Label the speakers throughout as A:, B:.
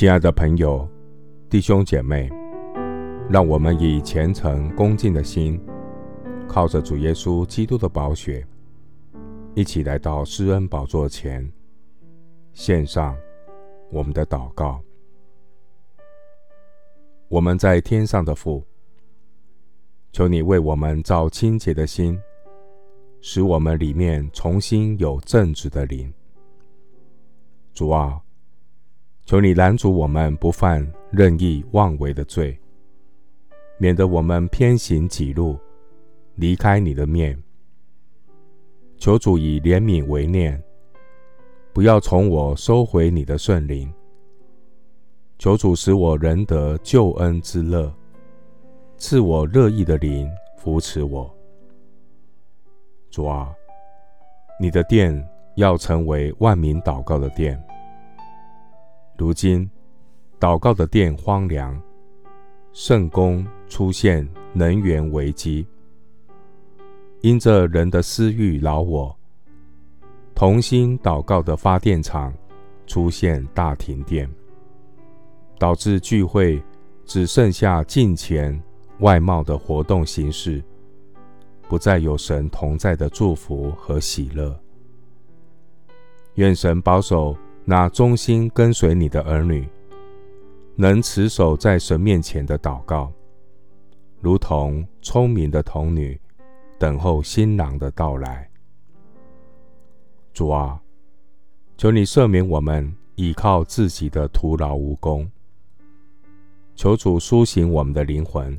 A: 亲爱的朋友、弟兄姐妹，让我们以虔诚恭敬的心，靠着主耶稣基督的宝血，一起来到施恩宝座前，献上我们的祷告。我们在天上的父，求你为我们造清洁的心，使我们里面重新有正直的灵。主啊，求你拦阻我们不犯任意妄为的罪，免得我们偏行己路，离开你的面。求主以怜悯为念，不要从我收回你的圣灵。求主使我仍得救恩之乐，赐我乐意的灵扶持我。主啊，你的殿要成为万民祷告的殿。如今，祷告的殿荒凉，圣宫出现能源危机，因着人的私欲扰我，同心祷告的发电厂出现大停电。导致聚会只剩下近前外貌的活动形式，不再有神同在的祝福和喜乐。愿神保守那忠心跟随你的儿女，能持守在神面前的祷告，如同聪明的童女等候新郎的到来。主啊，求你赦免我们倚靠自己的徒劳无功。求主苏醒我们的灵魂，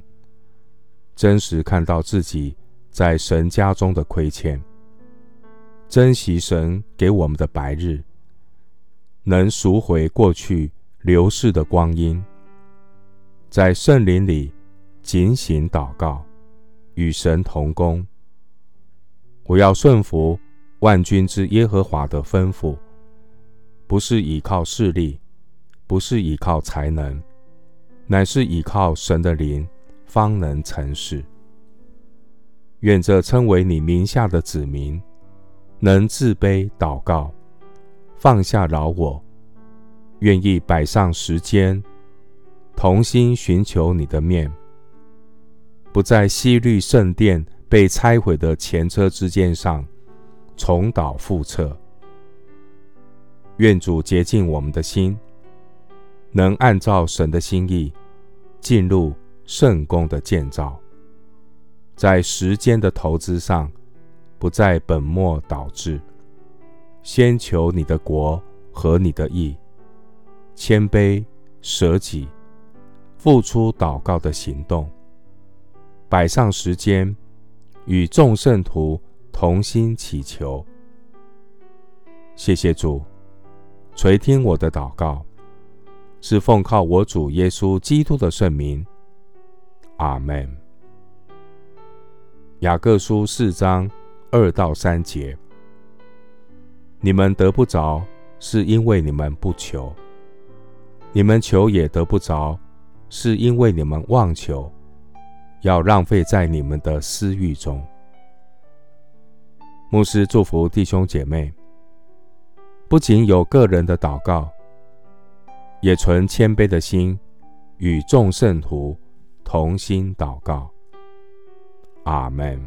A: 真实看到自己在神家中的亏欠，珍惜神给我们的白日，能赎回过去流逝的光阴，在圣灵里警醒祷告，与神同工。我要顺服万军之耶和华的吩咐，不是倚靠势力，不是倚靠才能。乃是倚靠神的灵，方能成事。愿这称为你名下的子民，能自卑祷告，放下老我，愿意摆上时间，同心寻求你的面，不在希律圣殿被拆毁的前车之鉴上重蹈覆辙。愿主洁净我们的心，能按照神的心意。进入圣宫的建造，在时间的投资上，不再本末倒置。先求你的国和你的义，谦卑舍己，付出祷告的行动，摆上时间，与众圣徒同心祈求。谢谢主，垂听我的祷告。是奉靠我主耶稣基督的圣名，阿门。雅各书四章二到三节：你们得不着，是因为你们不求；你们求也得不着，是因为你们妄求，要浪费在你们的私欲中。牧师祝福弟兄姐妹，不仅有个人的祷告。也存谦卑的心，与众圣徒同心祷告。阿门。